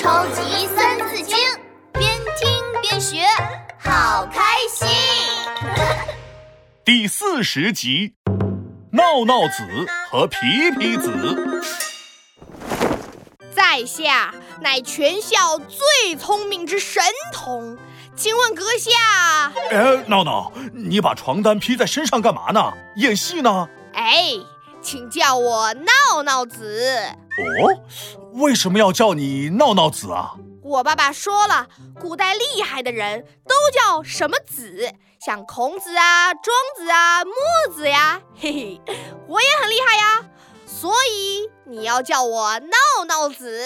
超级三字经，边听边学，好开心。第四十集，闹闹子和皮皮子。在下乃全校最聪明之神童，请问阁下？哎，闹闹，你把床单披在身上干嘛呢？演戏呢？哎，请叫我闹闹子。哦，为什么要叫你闹闹子啊？我爸爸说了，古代厉害的人都叫什么子，像孔子啊、庄子啊、墨子呀。嘿嘿，我也很厉害呀。所以你要叫我闹闹子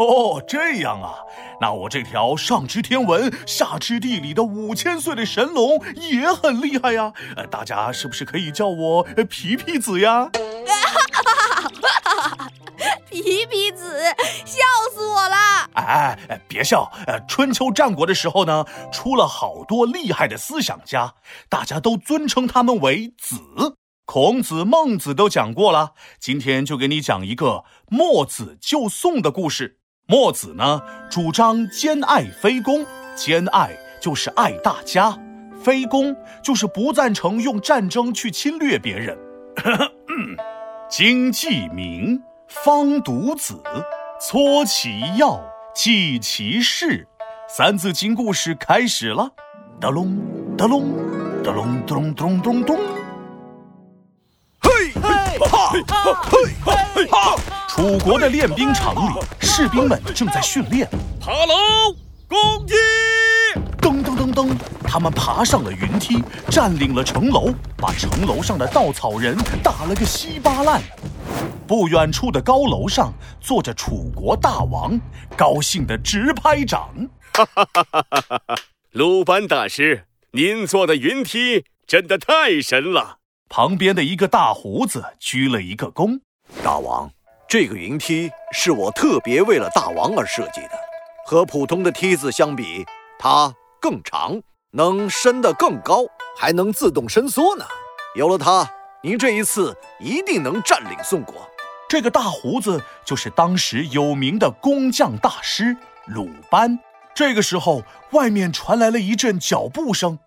哦，这样啊，那我这条上知天文下知地理的五千岁的神龙也很厉害呀。呃，大家是不是可以叫我皮皮子呀？皮皮子，笑死我了！哎哎，别笑。呃，春秋战国的时候呢，出了好多厉害的思想家，大家都尊称他们为子。孔子、孟子都讲过了，今天就给你讲一个墨子救宋的故事。墨子呢，主张兼爱非攻，兼爱就是爱大家，非攻就是不赞成用战争去侵略别人。经济明，方读子，搓其要，记其事。三字经故事开始了，哒隆哒隆哒隆咚咚咚咚。嘿，嘿，嘿楚国的练兵场里，士兵们正在训练。爬楼，攻击！噔噔噔噔，他们爬上了云梯，占领了城楼，把城楼上的稻草人打了个稀巴烂。不远处的高楼上坐着楚国大王，高兴得直拍掌。哈哈哈哈哈哈！鲁班大师，您做的云梯真的太神了。旁边的一个大胡子鞠了一个躬。大王，这个云梯是我特别为了大王而设计的。和普通的梯子相比，它更长，能伸得更高，还能自动伸缩呢。有了它，您这一次一定能占领宋国。这个大胡子就是当时有名的工匠大师鲁班。这个时候，外面传来了一阵脚步声。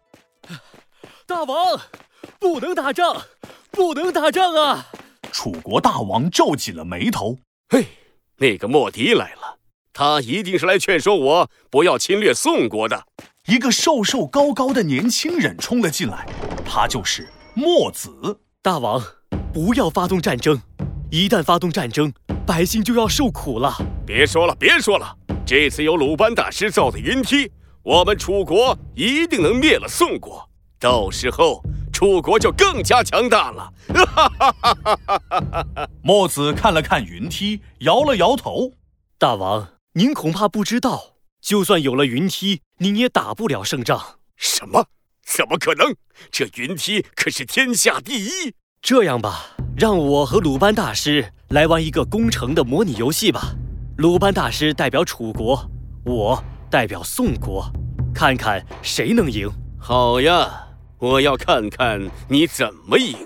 大王。不能打仗，不能打仗啊！楚国大王皱紧了眉头。嘿，那个莫迪来了，他一定是来劝说我不要侵略宋国的。一个瘦瘦高高的年轻人冲了进来，他就是墨子。大王，不要发动战争，一旦发动战争，百姓就要受苦了。别说了，别说了，这次有鲁班大师造的云梯，我们楚国一定能灭了宋国。到时候。楚国就更加强大了。墨子看了看云梯，摇了摇头。大王，您恐怕不知道，就算有了云梯，您也打不了胜仗。什么？怎么可能？这云梯可是天下第一。这样吧，让我和鲁班大师来玩一个攻城的模拟游戏吧。鲁班大师代表楚国，我代表宋国，看看谁能赢。好呀。我要看看你怎么赢。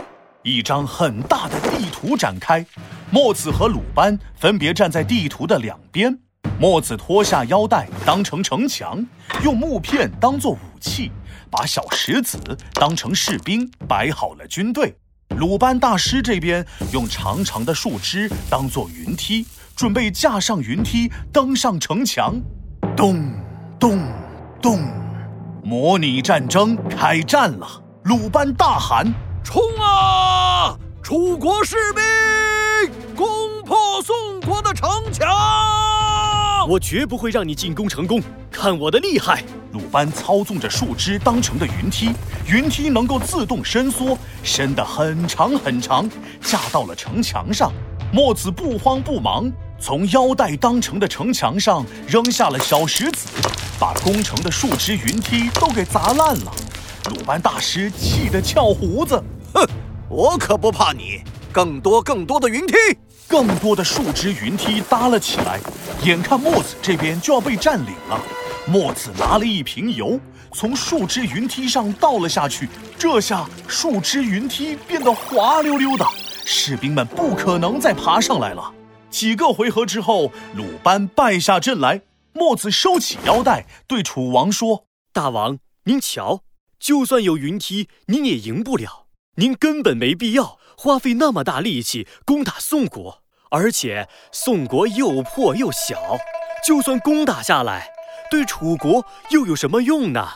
一张很大的地图展开，墨子和鲁班分别站在地图的两边。墨子脱下腰带当成城墙，用木片当做武器，把小石子当成士兵，摆好了军队。鲁班大师这边用长长的树枝当做云梯，准备架上云梯登上城墙。咚咚咚。模拟战争开战了！鲁班大喊：“冲啊！楚国士兵，攻破宋国的城墙！我绝不会让你进攻成功！看我的厉害！”鲁班操纵着树枝当成的云梯，云梯能够自动伸缩，伸得很长很长，架到了城墙上。墨子不慌不忙，从腰带当成的城墙上扔下了小石子。把攻城的树枝云梯都给砸烂了，鲁班大师气得翘胡子，哼，我可不怕你！更多更多的云梯，更多的树枝云梯搭了起来，眼看墨子这边就要被占领了。墨子拿了一瓶油，从树枝云梯上倒了下去，这下树枝云梯变得滑溜溜的，士兵们不可能再爬上来了。几个回合之后，鲁班败下阵来。墨子收起腰带，对楚王说：“大王，您瞧，就算有云梯，您也赢不了。您根本没必要花费那么大力气攻打宋国，而且宋国又破又小，就算攻打下来，对楚国又有什么用呢？”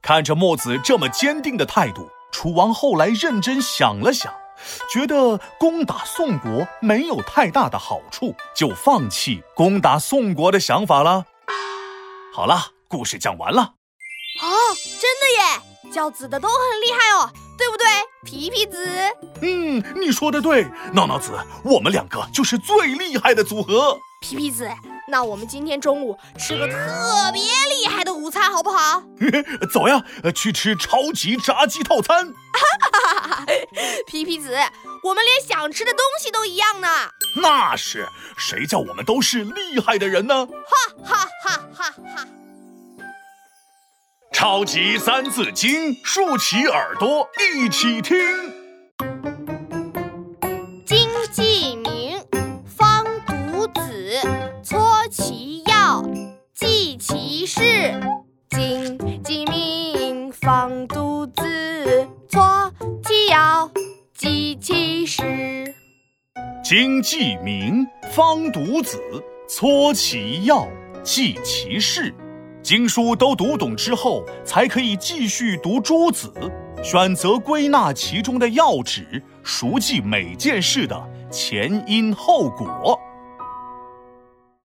看着墨子这么坚定的态度，楚王后来认真想了想。觉得攻打宋国没有太大的好处，就放弃攻打宋国的想法了。好了，故事讲完了。哦，真的耶，叫子的都很厉害哦，对不对，皮皮子？嗯，你说的对，闹闹子，我们两个就是最厉害的组合。皮皮子，那我们今天中午吃个特别厉害的午餐，好不好？走呀，去吃超级炸鸡套餐。皮皮子，我们连想吃的东西都一样呢。那是，谁叫我们都是厉害的人呢？哈哈哈哈哈！超级三字经，竖起耳朵一起听。经记名，方读子，搓其要，记其事。方读子。搓其要，记其事。经记名，方读子；搓其要，记其事。经书都读懂之后，才可以继续读诸子，选择归纳其中的要旨，熟记每件事的前因后果。